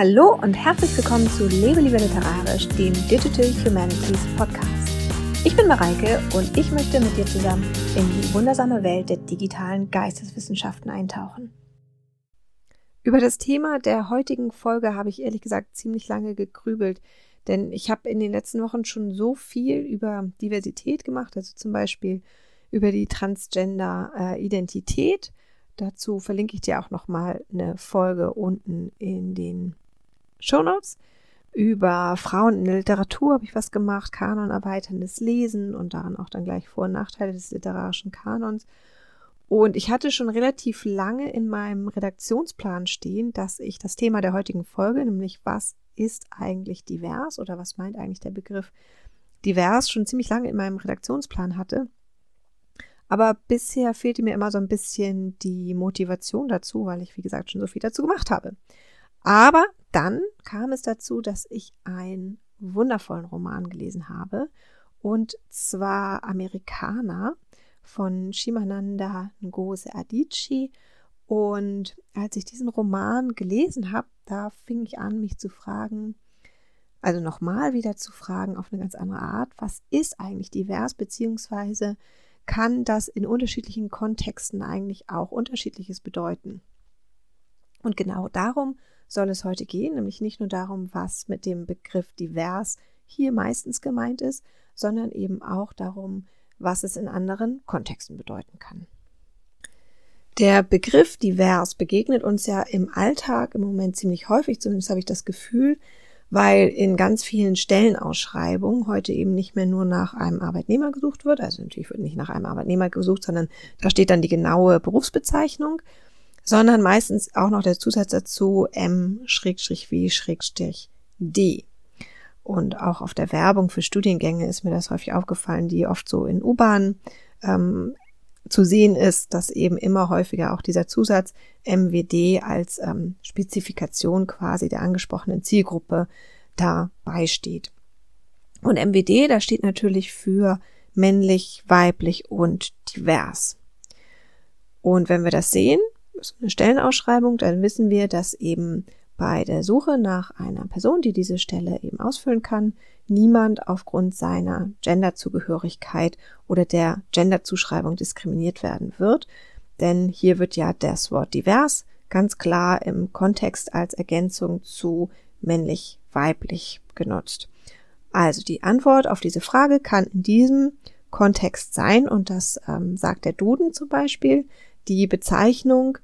Hallo und herzlich willkommen zu Lebe lieber literarisch, dem Digital Humanities Podcast. Ich bin Mareike und ich möchte mit dir zusammen in die wundersame Welt der digitalen Geisteswissenschaften eintauchen. Über das Thema der heutigen Folge habe ich ehrlich gesagt ziemlich lange gegrübelt, denn ich habe in den letzten Wochen schon so viel über Diversität gemacht, also zum Beispiel über die Transgender-Identität. Dazu verlinke ich dir auch nochmal eine Folge unten in den Shownotes. Über Frauen in der Literatur habe ich was gemacht, Kanon erweiterndes Lesen und daran auch dann gleich Vor- und Nachteile des literarischen Kanons. Und ich hatte schon relativ lange in meinem Redaktionsplan stehen, dass ich das Thema der heutigen Folge, nämlich was ist eigentlich divers oder was meint eigentlich der Begriff divers, schon ziemlich lange in meinem Redaktionsplan hatte. Aber bisher fehlte mir immer so ein bisschen die Motivation dazu, weil ich, wie gesagt, schon so viel dazu gemacht habe. Aber dann kam es dazu, dass ich einen wundervollen Roman gelesen habe, und zwar Amerikaner von Shimananda Ngozi Adichie. Und als ich diesen Roman gelesen habe, da fing ich an, mich zu fragen, also nochmal wieder zu fragen auf eine ganz andere Art, was ist eigentlich divers, beziehungsweise kann das in unterschiedlichen Kontexten eigentlich auch unterschiedliches bedeuten? Und genau darum soll es heute gehen, nämlich nicht nur darum, was mit dem Begriff divers hier meistens gemeint ist, sondern eben auch darum, was es in anderen Kontexten bedeuten kann. Der Begriff divers begegnet uns ja im Alltag im Moment ziemlich häufig, zumindest habe ich das Gefühl, weil in ganz vielen Stellenausschreibungen heute eben nicht mehr nur nach einem Arbeitnehmer gesucht wird, also natürlich wird nicht nach einem Arbeitnehmer gesucht, sondern da steht dann die genaue Berufsbezeichnung sondern meistens auch noch der Zusatz dazu M-W-D. Und auch auf der Werbung für Studiengänge ist mir das häufig aufgefallen, die oft so in U-Bahn ähm, zu sehen ist, dass eben immer häufiger auch dieser Zusatz MWD als ähm, Spezifikation quasi der angesprochenen Zielgruppe dabei steht. Und MWD, da steht natürlich für männlich, weiblich und divers. Und wenn wir das sehen, eine Stellenausschreibung, dann wissen wir, dass eben bei der Suche nach einer Person, die diese Stelle eben ausfüllen kann, niemand aufgrund seiner Genderzugehörigkeit oder der Genderzuschreibung diskriminiert werden wird. Denn hier wird ja das Wort divers ganz klar im Kontext als Ergänzung zu männlich-weiblich genutzt. Also die Antwort auf diese Frage kann in diesem Kontext sein, und das ähm, sagt der Duden zum Beispiel, die Bezeichnung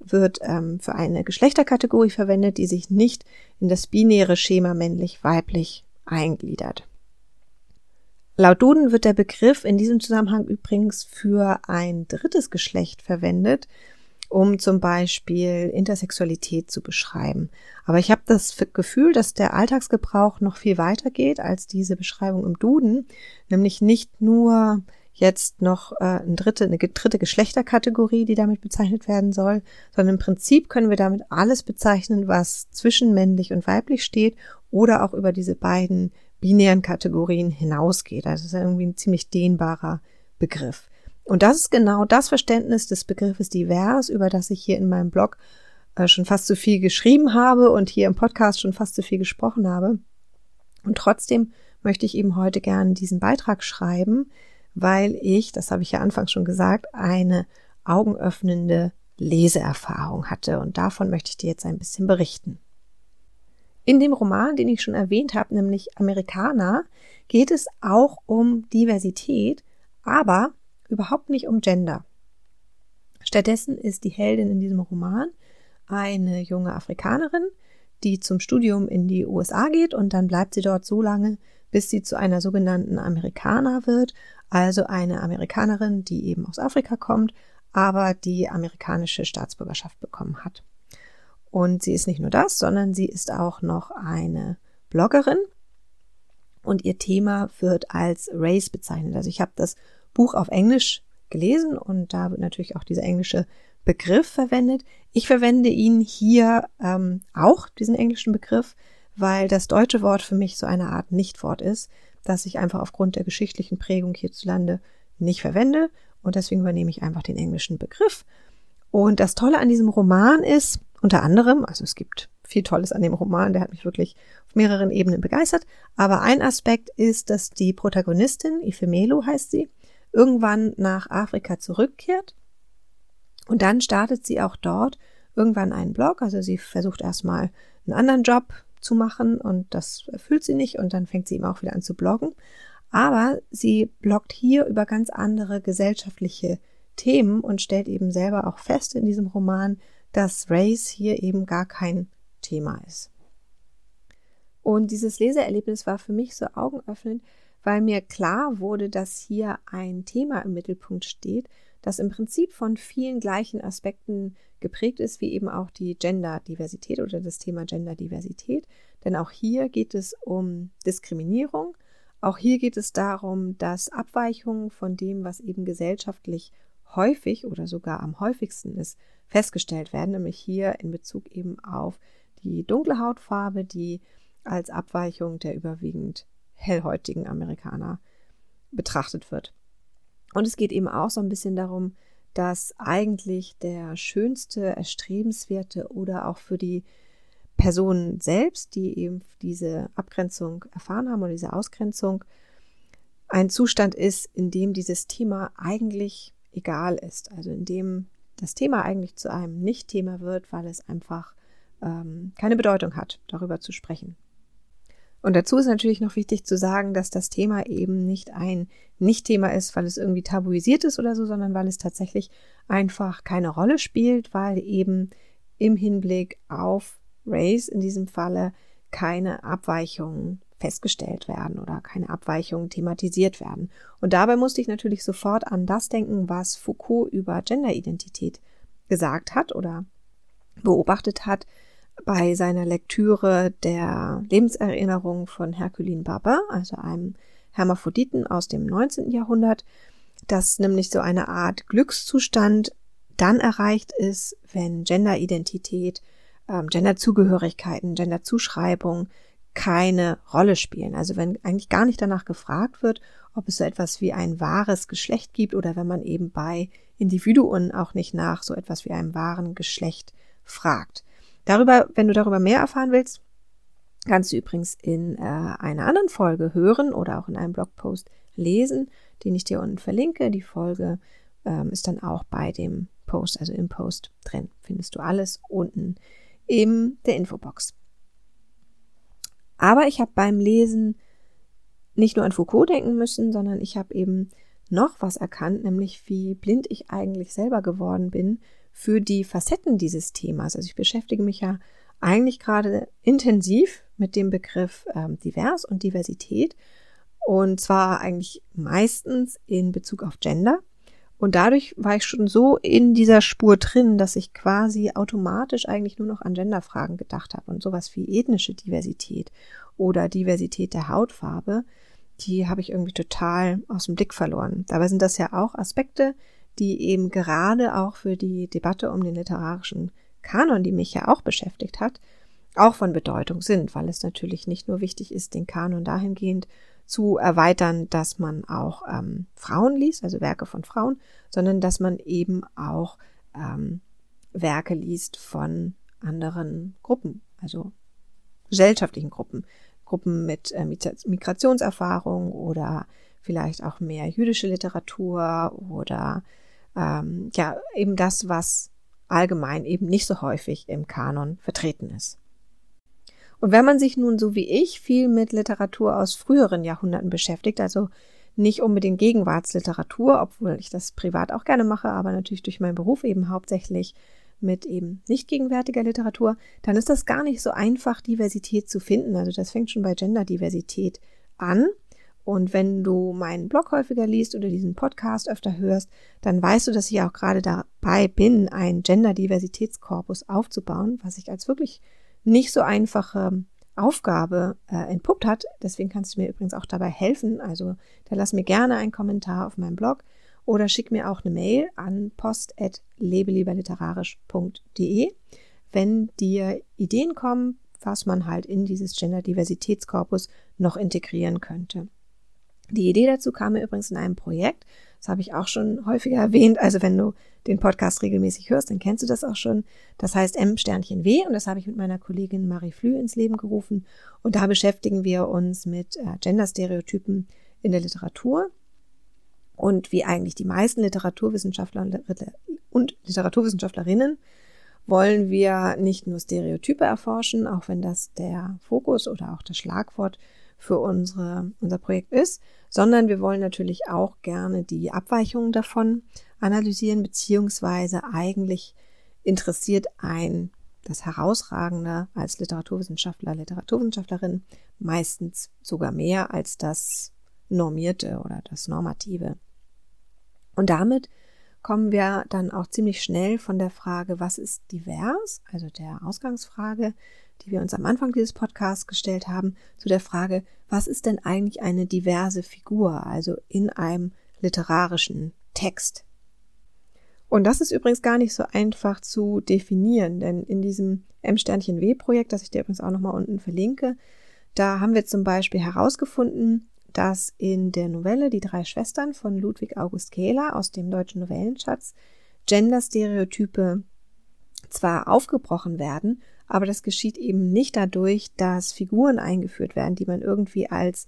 wird ähm, für eine Geschlechterkategorie verwendet, die sich nicht in das binäre Schema männlich-weiblich eingliedert. Laut Duden wird der Begriff in diesem Zusammenhang übrigens für ein drittes Geschlecht verwendet, um zum Beispiel Intersexualität zu beschreiben. Aber ich habe das Gefühl, dass der Alltagsgebrauch noch viel weiter geht als diese Beschreibung im Duden, nämlich nicht nur jetzt noch äh, eine dritte, eine dritte Geschlechterkategorie, die damit bezeichnet werden soll, sondern im Prinzip können wir damit alles bezeichnen, was zwischen männlich und weiblich steht oder auch über diese beiden binären Kategorien hinausgeht. Also es ist irgendwie ein ziemlich dehnbarer Begriff. Und das ist genau das Verständnis des Begriffes divers, über das ich hier in meinem Blog äh, schon fast zu viel geschrieben habe und hier im Podcast schon fast zu viel gesprochen habe. Und trotzdem möchte ich eben heute gerne diesen Beitrag schreiben, weil ich, das habe ich ja anfangs schon gesagt, eine augenöffnende Leseerfahrung hatte und davon möchte ich dir jetzt ein bisschen berichten. In dem Roman, den ich schon erwähnt habe, nämlich Amerikaner, geht es auch um Diversität, aber überhaupt nicht um Gender. Stattdessen ist die Heldin in diesem Roman eine junge Afrikanerin, die zum Studium in die USA geht und dann bleibt sie dort so lange, bis sie zu einer sogenannten Amerikaner wird also eine Amerikanerin, die eben aus Afrika kommt, aber die amerikanische Staatsbürgerschaft bekommen hat. Und sie ist nicht nur das, sondern sie ist auch noch eine Bloggerin und ihr Thema wird als Race bezeichnet. Also ich habe das Buch auf Englisch gelesen und da wird natürlich auch dieser englische Begriff verwendet. Ich verwende ihn hier ähm, auch, diesen englischen Begriff, weil das deutsche Wort für mich so eine Art Nichtwort ist das ich einfach aufgrund der geschichtlichen Prägung hierzulande nicht verwende und deswegen übernehme ich einfach den englischen Begriff. Und das Tolle an diesem Roman ist, unter anderem, also es gibt viel Tolles an dem Roman, der hat mich wirklich auf mehreren Ebenen begeistert. Aber ein Aspekt ist, dass die Protagonistin, Ifemelu heißt sie, irgendwann nach Afrika zurückkehrt und dann startet sie auch dort irgendwann einen Blog. Also sie versucht erstmal einen anderen Job zu machen und das erfüllt sie nicht und dann fängt sie eben auch wieder an zu bloggen. Aber sie bloggt hier über ganz andere gesellschaftliche Themen und stellt eben selber auch fest in diesem Roman, dass Race hier eben gar kein Thema ist. Und dieses Leseerlebnis war für mich so augenöffnend, weil mir klar wurde, dass hier ein Thema im Mittelpunkt steht, das im Prinzip von vielen gleichen Aspekten geprägt ist, wie eben auch die Genderdiversität oder das Thema Genderdiversität. Denn auch hier geht es um Diskriminierung. Auch hier geht es darum, dass Abweichungen von dem, was eben gesellschaftlich häufig oder sogar am häufigsten ist, festgestellt werden, nämlich hier in Bezug eben auf die dunkle Hautfarbe, die als Abweichung der überwiegend hellhäutigen Amerikaner betrachtet wird. Und es geht eben auch so ein bisschen darum, dass eigentlich der schönste, erstrebenswerte oder auch für die Personen selbst, die eben diese Abgrenzung erfahren haben oder diese Ausgrenzung, ein Zustand ist, in dem dieses Thema eigentlich egal ist. Also in dem das Thema eigentlich zu einem Nicht-Thema wird, weil es einfach ähm, keine Bedeutung hat, darüber zu sprechen. Und dazu ist natürlich noch wichtig zu sagen, dass das Thema eben nicht ein Nicht-Thema ist, weil es irgendwie tabuisiert ist oder so, sondern weil es tatsächlich einfach keine Rolle spielt, weil eben im Hinblick auf Race in diesem Falle keine Abweichungen festgestellt werden oder keine Abweichungen thematisiert werden. Und dabei musste ich natürlich sofort an das denken, was Foucault über Genderidentität gesagt hat oder beobachtet hat, bei seiner Lektüre der Lebenserinnerung von Herculin Barber, also einem Hermaphroditen aus dem 19. Jahrhundert, dass nämlich so eine Art Glückszustand dann erreicht ist, wenn Genderidentität, ähm, Genderzugehörigkeiten, Genderzuschreibung keine Rolle spielen. Also wenn eigentlich gar nicht danach gefragt wird, ob es so etwas wie ein wahres Geschlecht gibt oder wenn man eben bei Individuen auch nicht nach so etwas wie einem wahren Geschlecht fragt. Darüber, wenn du darüber mehr erfahren willst, kannst du übrigens in äh, einer anderen Folge hören oder auch in einem Blogpost lesen, den ich dir unten verlinke. Die Folge ähm, ist dann auch bei dem Post, also im Post drin. Findest du alles unten in der Infobox. Aber ich habe beim Lesen nicht nur an Foucault denken müssen, sondern ich habe eben noch was erkannt, nämlich wie blind ich eigentlich selber geworden bin für die Facetten dieses Themas. Also ich beschäftige mich ja eigentlich gerade intensiv mit dem Begriff ähm, divers und Diversität und zwar eigentlich meistens in Bezug auf Gender. Und dadurch war ich schon so in dieser Spur drin, dass ich quasi automatisch eigentlich nur noch an Genderfragen gedacht habe und sowas wie ethnische Diversität oder Diversität der Hautfarbe, die habe ich irgendwie total aus dem Blick verloren. Dabei sind das ja auch Aspekte, die eben gerade auch für die Debatte um den literarischen Kanon, die mich ja auch beschäftigt hat, auch von Bedeutung sind, weil es natürlich nicht nur wichtig ist, den Kanon dahingehend zu erweitern, dass man auch ähm, Frauen liest, also Werke von Frauen, sondern dass man eben auch ähm, Werke liest von anderen Gruppen, also gesellschaftlichen Gruppen, Gruppen mit äh, Migrationserfahrung oder vielleicht auch mehr jüdische Literatur oder ähm, ja, eben das, was allgemein eben nicht so häufig im Kanon vertreten ist. Und wenn man sich nun so wie ich viel mit Literatur aus früheren Jahrhunderten beschäftigt, also nicht unbedingt Gegenwartsliteratur, obwohl ich das privat auch gerne mache, aber natürlich durch meinen Beruf eben hauptsächlich mit eben nicht gegenwärtiger Literatur, dann ist das gar nicht so einfach, Diversität zu finden. Also das fängt schon bei Genderdiversität an. Und wenn du meinen Blog häufiger liest oder diesen Podcast öfter hörst, dann weißt du, dass ich auch gerade dabei bin, einen Gender-Diversitätskorpus aufzubauen, was sich als wirklich nicht so einfache Aufgabe äh, entpuppt hat. Deswegen kannst du mir übrigens auch dabei helfen. Also da lass mir gerne einen Kommentar auf meinem Blog oder schick mir auch eine Mail an post.lebelieberliterarisch.de, wenn dir Ideen kommen, was man halt in dieses Gender-Diversitätskorpus noch integrieren könnte. Die Idee dazu kam mir übrigens in einem Projekt, Das habe ich auch schon häufiger erwähnt. Also wenn du den Podcast regelmäßig hörst, dann kennst du das auch schon. Das heißt M Sternchen W und das habe ich mit meiner Kollegin Marie Flü ins Leben gerufen. Und da beschäftigen wir uns mit äh, Genderstereotypen in der Literatur und wie eigentlich die meisten Literaturwissenschaftler und Literaturwissenschaftlerinnen wollen wir nicht nur Stereotype erforschen, auch wenn das der Fokus oder auch das Schlagwort für unsere, unser Projekt ist, sondern wir wollen natürlich auch gerne die Abweichungen davon analysieren, beziehungsweise eigentlich interessiert ein das Herausragende als Literaturwissenschaftler, Literaturwissenschaftlerin meistens sogar mehr als das Normierte oder das Normative. Und damit kommen wir dann auch ziemlich schnell von der Frage, was ist divers, also der Ausgangsfrage, die wir uns am Anfang dieses Podcasts gestellt haben, zu der Frage, was ist denn eigentlich eine diverse Figur, also in einem literarischen Text. Und das ist übrigens gar nicht so einfach zu definieren, denn in diesem M-W-Projekt, das ich dir übrigens auch nochmal unten verlinke, da haben wir zum Beispiel herausgefunden, dass in der Novelle Die drei Schwestern von Ludwig August Kehler aus dem deutschen Novellenschatz Genderstereotype zwar aufgebrochen werden, aber das geschieht eben nicht dadurch, dass Figuren eingeführt werden, die man irgendwie als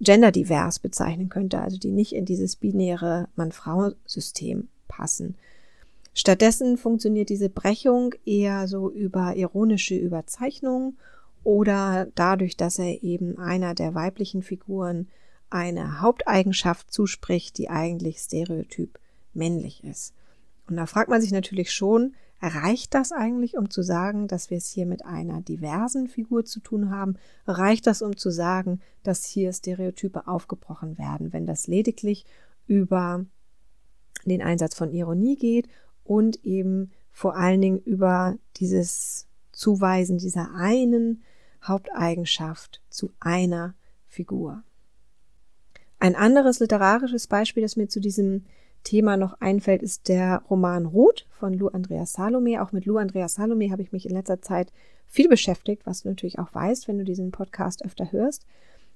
genderdivers bezeichnen könnte, also die nicht in dieses binäre Mann-Frau-System passen. Stattdessen funktioniert diese Brechung eher so über ironische Überzeichnungen oder dadurch, dass er eben einer der weiblichen Figuren eine Haupteigenschaft zuspricht, die eigentlich stereotyp männlich ist. Und da fragt man sich natürlich schon, reicht das eigentlich, um zu sagen, dass wir es hier mit einer diversen Figur zu tun haben? Reicht das, um zu sagen, dass hier Stereotype aufgebrochen werden, wenn das lediglich über den Einsatz von Ironie geht und eben vor allen Dingen über dieses Zuweisen dieser einen Haupteigenschaft zu einer Figur. Ein anderes literarisches Beispiel, das mir zu diesem Thema noch einfällt, ist der Roman Ruth von Lou Andreas Salome. Auch mit Lou Andreas Salome habe ich mich in letzter Zeit viel beschäftigt, was du natürlich auch weißt, wenn du diesen Podcast öfter hörst.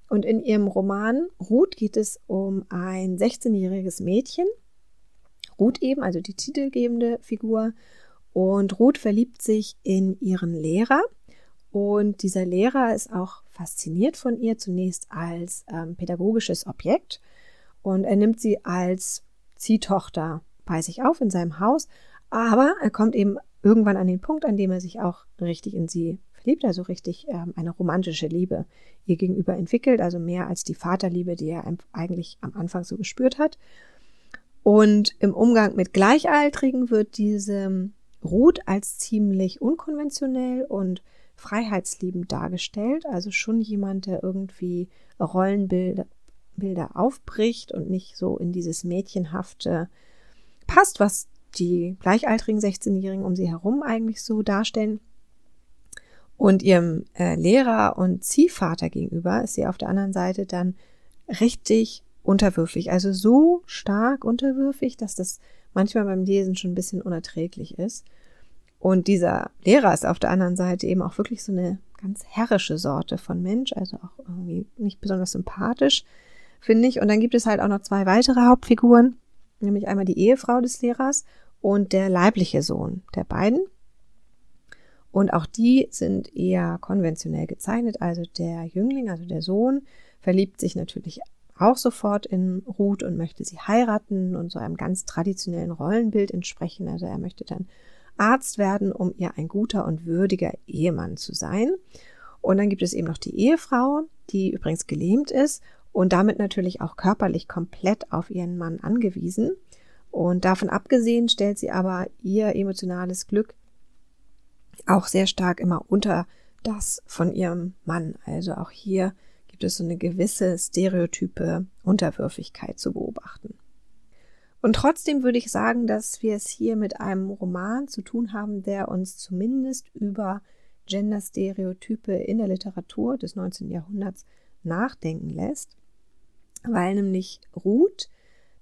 Und in ihrem Roman Ruth geht es um ein 16-jähriges Mädchen. Ruth eben, also die titelgebende Figur. Und Ruth verliebt sich in ihren Lehrer, und dieser Lehrer ist auch fasziniert von ihr, zunächst als ähm, pädagogisches Objekt. Und er nimmt sie als Ziehtochter bei sich auf in seinem Haus. Aber er kommt eben irgendwann an den Punkt, an dem er sich auch richtig in sie verliebt, also richtig ähm, eine romantische Liebe ihr gegenüber entwickelt, also mehr als die Vaterliebe, die er eigentlich am Anfang so gespürt hat. Und im Umgang mit Gleichaltrigen wird diese Ruth als ziemlich unkonventionell und freiheitsliebend dargestellt, also schon jemand, der irgendwie Rollenbilder Bilder aufbricht und nicht so in dieses Mädchenhafte passt, was die gleichaltrigen 16-Jährigen um sie herum eigentlich so darstellen. Und ihrem äh, Lehrer und Ziehvater gegenüber ist sie auf der anderen Seite dann richtig unterwürfig, also so stark unterwürfig, dass das manchmal beim Lesen schon ein bisschen unerträglich ist. Und dieser Lehrer ist auf der anderen Seite eben auch wirklich so eine ganz herrische Sorte von Mensch, also auch irgendwie nicht besonders sympathisch, finde ich. Und dann gibt es halt auch noch zwei weitere Hauptfiguren, nämlich einmal die Ehefrau des Lehrers und der leibliche Sohn der beiden. Und auch die sind eher konventionell gezeichnet. Also der Jüngling, also der Sohn, verliebt sich natürlich auch sofort in Ruth und möchte sie heiraten und so einem ganz traditionellen Rollenbild entsprechen. Also er möchte dann Arzt werden, um ihr ein guter und würdiger Ehemann zu sein. Und dann gibt es eben noch die Ehefrau, die übrigens gelähmt ist und damit natürlich auch körperlich komplett auf ihren Mann angewiesen. Und davon abgesehen stellt sie aber ihr emotionales Glück auch sehr stark immer unter das von ihrem Mann. Also auch hier gibt es so eine gewisse stereotype Unterwürfigkeit zu beobachten. Und trotzdem würde ich sagen, dass wir es hier mit einem Roman zu tun haben, der uns zumindest über Genderstereotype in der Literatur des 19. Jahrhunderts nachdenken lässt, weil nämlich Ruth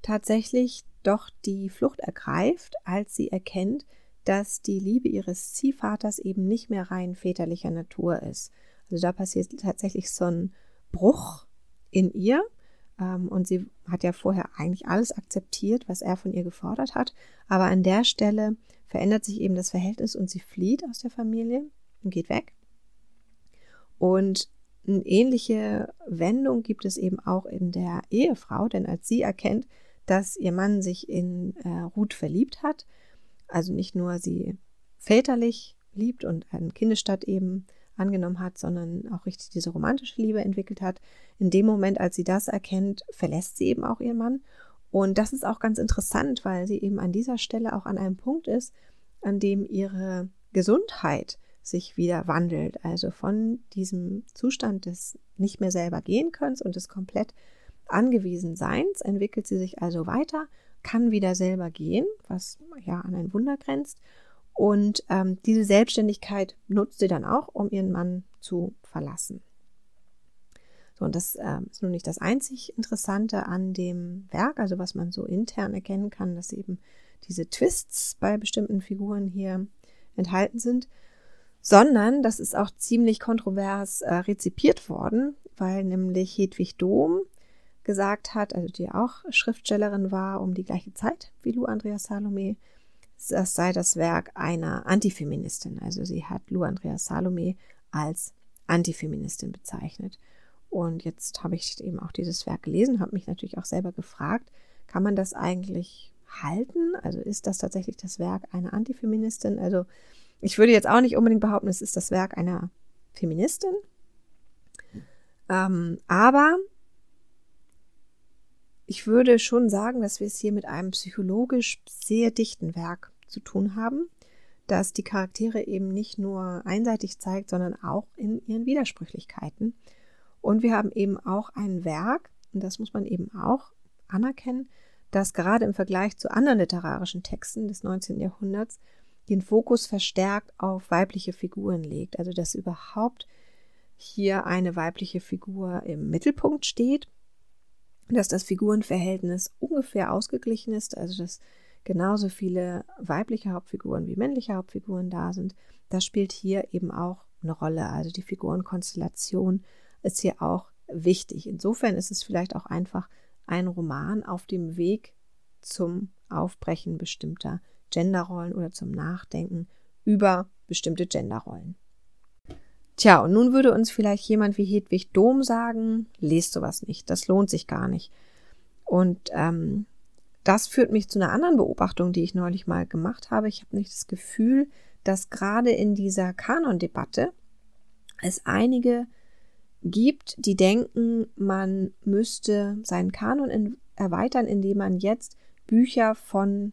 tatsächlich doch die Flucht ergreift, als sie erkennt, dass die Liebe ihres Ziehvaters eben nicht mehr rein väterlicher Natur ist. Also da passiert tatsächlich so ein Bruch in ihr und sie hat ja vorher eigentlich alles akzeptiert, was er von ihr gefordert hat. Aber an der Stelle verändert sich eben das Verhältnis und sie flieht aus der Familie und geht weg. Und eine ähnliche Wendung gibt es eben auch in der Ehefrau, denn als sie erkennt, dass ihr Mann sich in äh, Ruth verliebt hat, also nicht nur sie väterlich liebt und einen Kindesstadt eben angenommen hat, sondern auch richtig diese romantische Liebe entwickelt hat. In dem Moment, als sie das erkennt, verlässt sie eben auch ihren Mann. Und das ist auch ganz interessant, weil sie eben an dieser Stelle auch an einem Punkt ist, an dem ihre Gesundheit sich wieder wandelt. Also von diesem Zustand des nicht mehr selber gehen Könnens und des komplett angewiesen Seins entwickelt sie sich also weiter, kann wieder selber gehen, was ja an ein Wunder grenzt und ähm, diese Selbstständigkeit nutzt sie dann auch, um ihren Mann zu verlassen. So, und das äh, ist nun nicht das einzig Interessante an dem Werk, also was man so intern erkennen kann, dass eben diese Twists bei bestimmten Figuren hier enthalten sind, sondern das ist auch ziemlich kontrovers äh, rezipiert worden, weil nämlich Hedwig Dohm gesagt hat, also die auch Schriftstellerin war um die gleiche Zeit wie Lou Andreas Salome, das sei das Werk einer Antifeministin. Also sie hat Lou Andrea Salome als Antifeministin bezeichnet. Und jetzt habe ich eben auch dieses Werk gelesen, habe mich natürlich auch selber gefragt, kann man das eigentlich halten? Also ist das tatsächlich das Werk einer Antifeministin? Also ich würde jetzt auch nicht unbedingt behaupten, es ist das Werk einer Feministin. Ähm, aber ich würde schon sagen, dass wir es hier mit einem psychologisch sehr dichten Werk zu tun haben, das die Charaktere eben nicht nur einseitig zeigt, sondern auch in ihren Widersprüchlichkeiten. Und wir haben eben auch ein Werk, und das muss man eben auch anerkennen, das gerade im Vergleich zu anderen literarischen Texten des 19. Jahrhunderts den Fokus verstärkt auf weibliche Figuren legt. Also dass überhaupt hier eine weibliche Figur im Mittelpunkt steht dass das Figurenverhältnis ungefähr ausgeglichen ist, also dass genauso viele weibliche Hauptfiguren wie männliche Hauptfiguren da sind. Das spielt hier eben auch eine Rolle. Also die Figurenkonstellation ist hier auch wichtig. Insofern ist es vielleicht auch einfach ein Roman auf dem Weg zum Aufbrechen bestimmter Genderrollen oder zum Nachdenken über bestimmte Genderrollen. Tja, und nun würde uns vielleicht jemand wie Hedwig Dom sagen, lest sowas nicht, das lohnt sich gar nicht. Und ähm, das führt mich zu einer anderen Beobachtung, die ich neulich mal gemacht habe. Ich habe nicht das Gefühl, dass gerade in dieser Kanon-Debatte es einige gibt, die denken, man müsste seinen Kanon in, erweitern, indem man jetzt Bücher von,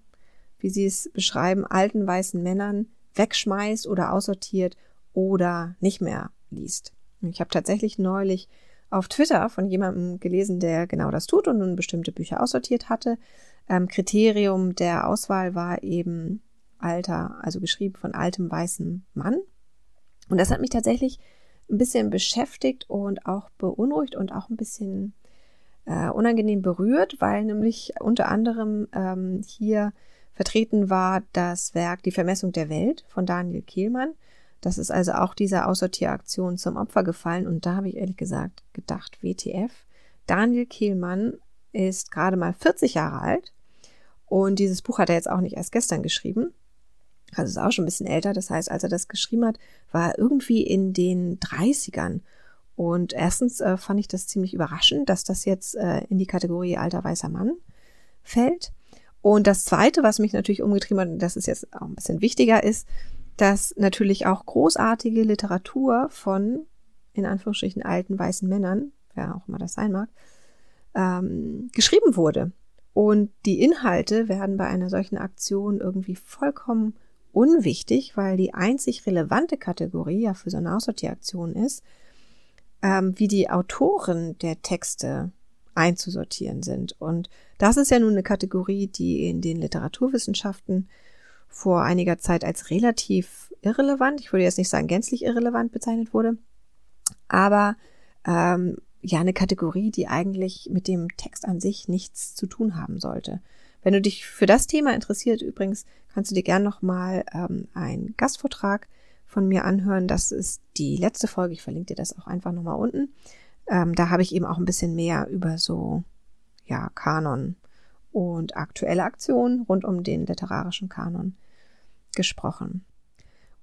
wie sie es beschreiben, alten weißen Männern wegschmeißt oder aussortiert oder nicht mehr liest. Ich habe tatsächlich neulich auf Twitter von jemandem gelesen, der genau das tut und nun bestimmte Bücher aussortiert hatte. Ähm, Kriterium der Auswahl war eben Alter, also geschrieben von altem weißem Mann. Und das hat mich tatsächlich ein bisschen beschäftigt und auch beunruhigt und auch ein bisschen äh, unangenehm berührt, weil nämlich unter anderem ähm, hier vertreten war das Werk Die Vermessung der Welt von Daniel Kehlmann. Das ist also auch dieser Aussortieraktion zum Opfer gefallen und da habe ich ehrlich gesagt gedacht, WTF. Daniel Kehlmann ist gerade mal 40 Jahre alt und dieses Buch hat er jetzt auch nicht erst gestern geschrieben. Also ist auch schon ein bisschen älter. Das heißt, als er das geschrieben hat, war er irgendwie in den 30ern. Und erstens äh, fand ich das ziemlich überraschend, dass das jetzt äh, in die Kategorie alter weißer Mann fällt. Und das zweite, was mich natürlich umgetrieben hat, und das ist jetzt auch ein bisschen wichtiger ist, dass natürlich auch großartige Literatur von, in Anführungsstrichen, alten weißen Männern, wer auch immer das sein mag, ähm, geschrieben wurde. Und die Inhalte werden bei einer solchen Aktion irgendwie vollkommen unwichtig, weil die einzig relevante Kategorie ja für so eine Aussortieraktion ist, ähm, wie die Autoren der Texte einzusortieren sind. Und das ist ja nun eine Kategorie, die in den Literaturwissenschaften vor einiger Zeit als relativ irrelevant, ich würde jetzt nicht sagen gänzlich irrelevant bezeichnet wurde, aber ähm, ja eine Kategorie, die eigentlich mit dem Text an sich nichts zu tun haben sollte. Wenn du dich für das Thema interessiert, übrigens, kannst du dir gern nochmal ähm, einen Gastvortrag von mir anhören. Das ist die letzte Folge. Ich verlinke dir das auch einfach nochmal unten. Ähm, da habe ich eben auch ein bisschen mehr über so ja, Kanon und aktuelle Aktionen rund um den literarischen Kanon gesprochen.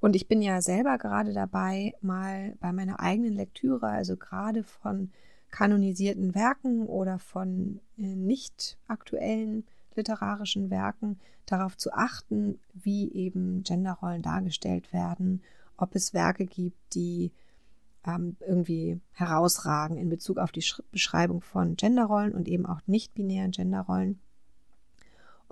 Und ich bin ja selber gerade dabei, mal bei meiner eigenen Lektüre, also gerade von kanonisierten Werken oder von äh, nicht aktuellen literarischen Werken, darauf zu achten, wie eben Genderrollen dargestellt werden, ob es Werke gibt, die ähm, irgendwie herausragen in Bezug auf die Sch Beschreibung von Genderrollen und eben auch nicht-binären Genderrollen.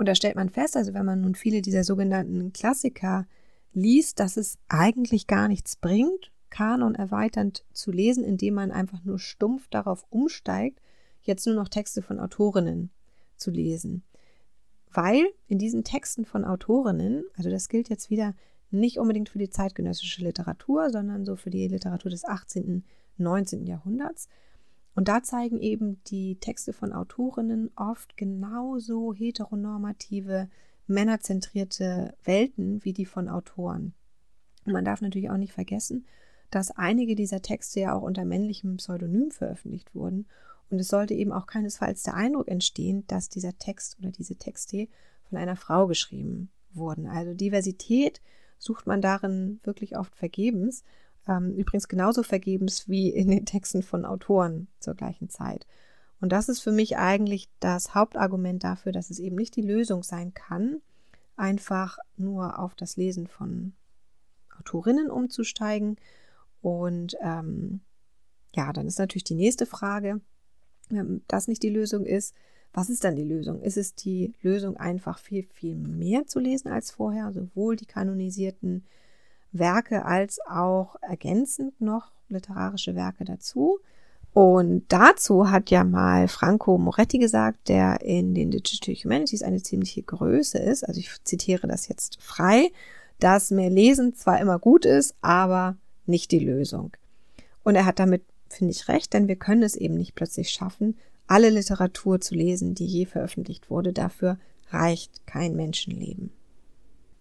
Und da stellt man fest, also wenn man nun viele dieser sogenannten Klassiker liest, dass es eigentlich gar nichts bringt, Kanon erweiternd zu lesen, indem man einfach nur stumpf darauf umsteigt, jetzt nur noch Texte von Autorinnen zu lesen. Weil in diesen Texten von Autorinnen, also das gilt jetzt wieder nicht unbedingt für die zeitgenössische Literatur, sondern so für die Literatur des 18., 19. Jahrhunderts. Und da zeigen eben die Texte von Autorinnen oft genauso heteronormative, männerzentrierte Welten wie die von Autoren. Und man darf natürlich auch nicht vergessen, dass einige dieser Texte ja auch unter männlichem Pseudonym veröffentlicht wurden. Und es sollte eben auch keinesfalls der Eindruck entstehen, dass dieser Text oder diese Texte von einer Frau geschrieben wurden. Also Diversität sucht man darin wirklich oft vergebens. Ähm, übrigens genauso vergebens wie in den Texten von Autoren zur gleichen Zeit. Und das ist für mich eigentlich das Hauptargument dafür, dass es eben nicht die Lösung sein kann, einfach nur auf das Lesen von Autorinnen umzusteigen. Und ähm, ja, dann ist natürlich die nächste Frage, wenn das nicht die Lösung ist, was ist dann die Lösung? Ist es die Lösung, einfach viel, viel mehr zu lesen als vorher, sowohl die kanonisierten Werke als auch ergänzend noch literarische Werke dazu? Und dazu hat ja mal Franco Moretti gesagt, der in den Digital Humanities eine ziemliche Größe ist, also ich zitiere das jetzt frei, dass mehr Lesen zwar immer gut ist, aber nicht die Lösung. Und er hat damit, finde ich, recht, denn wir können es eben nicht plötzlich schaffen, alle Literatur zu lesen, die je veröffentlicht wurde. Dafür reicht kein Menschenleben.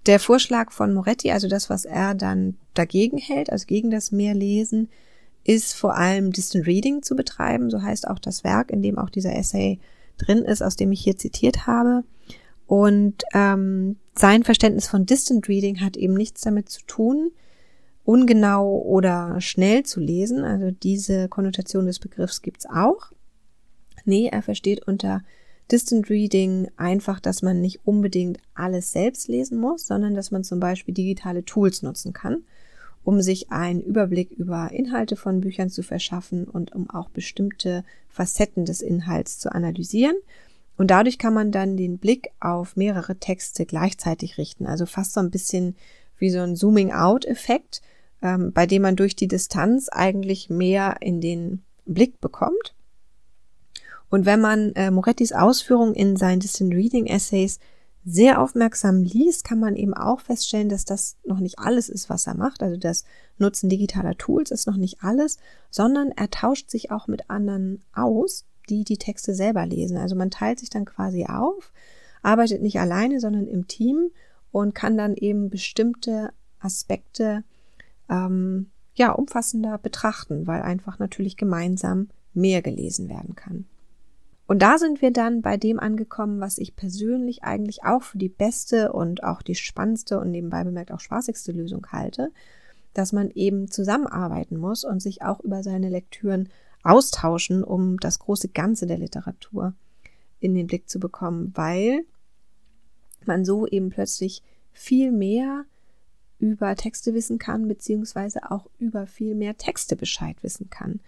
Der Vorschlag von Moretti, also das, was er dann dagegen hält, also gegen das Mehrlesen, ist vor allem Distant Reading zu betreiben. So heißt auch das Werk, in dem auch dieser Essay drin ist, aus dem ich hier zitiert habe. Und ähm, sein Verständnis von Distant Reading hat eben nichts damit zu tun, ungenau oder schnell zu lesen. Also diese Konnotation des Begriffs gibt's auch. Nee, er versteht unter Distant Reading einfach, dass man nicht unbedingt alles selbst lesen muss, sondern dass man zum Beispiel digitale Tools nutzen kann, um sich einen Überblick über Inhalte von Büchern zu verschaffen und um auch bestimmte Facetten des Inhalts zu analysieren. Und dadurch kann man dann den Blick auf mehrere Texte gleichzeitig richten. Also fast so ein bisschen wie so ein Zooming-out-Effekt, ähm, bei dem man durch die Distanz eigentlich mehr in den Blick bekommt. Und wenn man äh, Morettis Ausführungen in seinen Distant Reading Essays sehr aufmerksam liest, kann man eben auch feststellen, dass das noch nicht alles ist, was er macht. Also das Nutzen digitaler Tools ist noch nicht alles, sondern er tauscht sich auch mit anderen aus, die die Texte selber lesen. Also man teilt sich dann quasi auf, arbeitet nicht alleine, sondern im Team und kann dann eben bestimmte Aspekte ähm, ja umfassender betrachten, weil einfach natürlich gemeinsam mehr gelesen werden kann. Und da sind wir dann bei dem angekommen, was ich persönlich eigentlich auch für die beste und auch die spannendste und nebenbei bemerkt auch spaßigste Lösung halte, dass man eben zusammenarbeiten muss und sich auch über seine Lektüren austauschen, um das große Ganze der Literatur in den Blick zu bekommen, weil man so eben plötzlich viel mehr über Texte wissen kann, beziehungsweise auch über viel mehr Texte Bescheid wissen kann.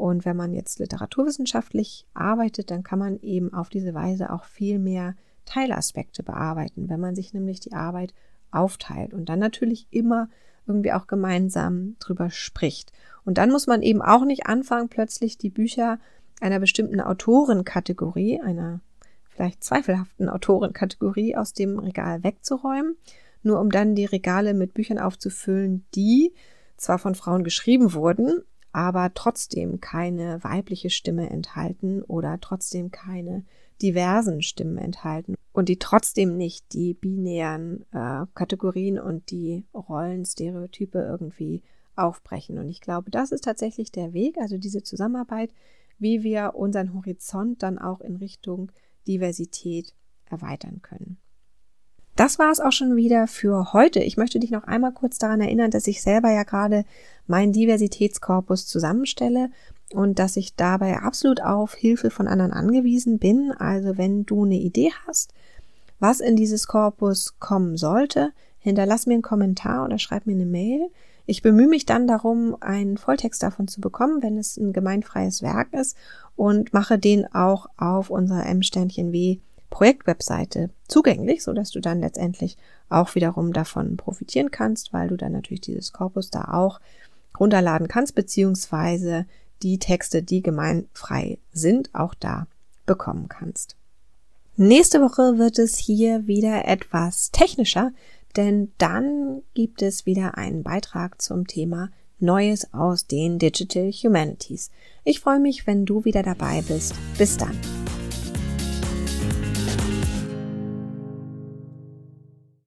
Und wenn man jetzt literaturwissenschaftlich arbeitet, dann kann man eben auf diese Weise auch viel mehr Teilaspekte bearbeiten, wenn man sich nämlich die Arbeit aufteilt und dann natürlich immer irgendwie auch gemeinsam drüber spricht. Und dann muss man eben auch nicht anfangen, plötzlich die Bücher einer bestimmten Autorenkategorie, einer vielleicht zweifelhaften Autorenkategorie aus dem Regal wegzuräumen, nur um dann die Regale mit Büchern aufzufüllen, die zwar von Frauen geschrieben wurden, aber trotzdem keine weibliche Stimme enthalten oder trotzdem keine diversen Stimmen enthalten und die trotzdem nicht die binären äh, Kategorien und die Rollenstereotype irgendwie aufbrechen. Und ich glaube, das ist tatsächlich der Weg, also diese Zusammenarbeit wie wir unseren Horizont dann auch in Richtung Diversität erweitern können. Das war es auch schon wieder für heute. Ich möchte dich noch einmal kurz daran erinnern, dass ich selber ja gerade meinen Diversitätskorpus zusammenstelle und dass ich dabei absolut auf Hilfe von anderen angewiesen bin. Also wenn du eine Idee hast, was in dieses Korpus kommen sollte, hinterlass mir einen Kommentar oder schreib mir eine Mail. Ich bemühe mich dann darum, einen Volltext davon zu bekommen, wenn es ein gemeinfreies Werk ist und mache den auch auf unserer M-Sternchen-W Projektwebseite zugänglich, so dass du dann letztendlich auch wiederum davon profitieren kannst, weil du dann natürlich dieses Korpus da auch runterladen kannst, beziehungsweise die Texte, die gemeinfrei sind, auch da bekommen kannst. Nächste Woche wird es hier wieder etwas technischer, denn dann gibt es wieder einen Beitrag zum Thema Neues aus den Digital Humanities. Ich freue mich, wenn du wieder dabei bist. Bis dann.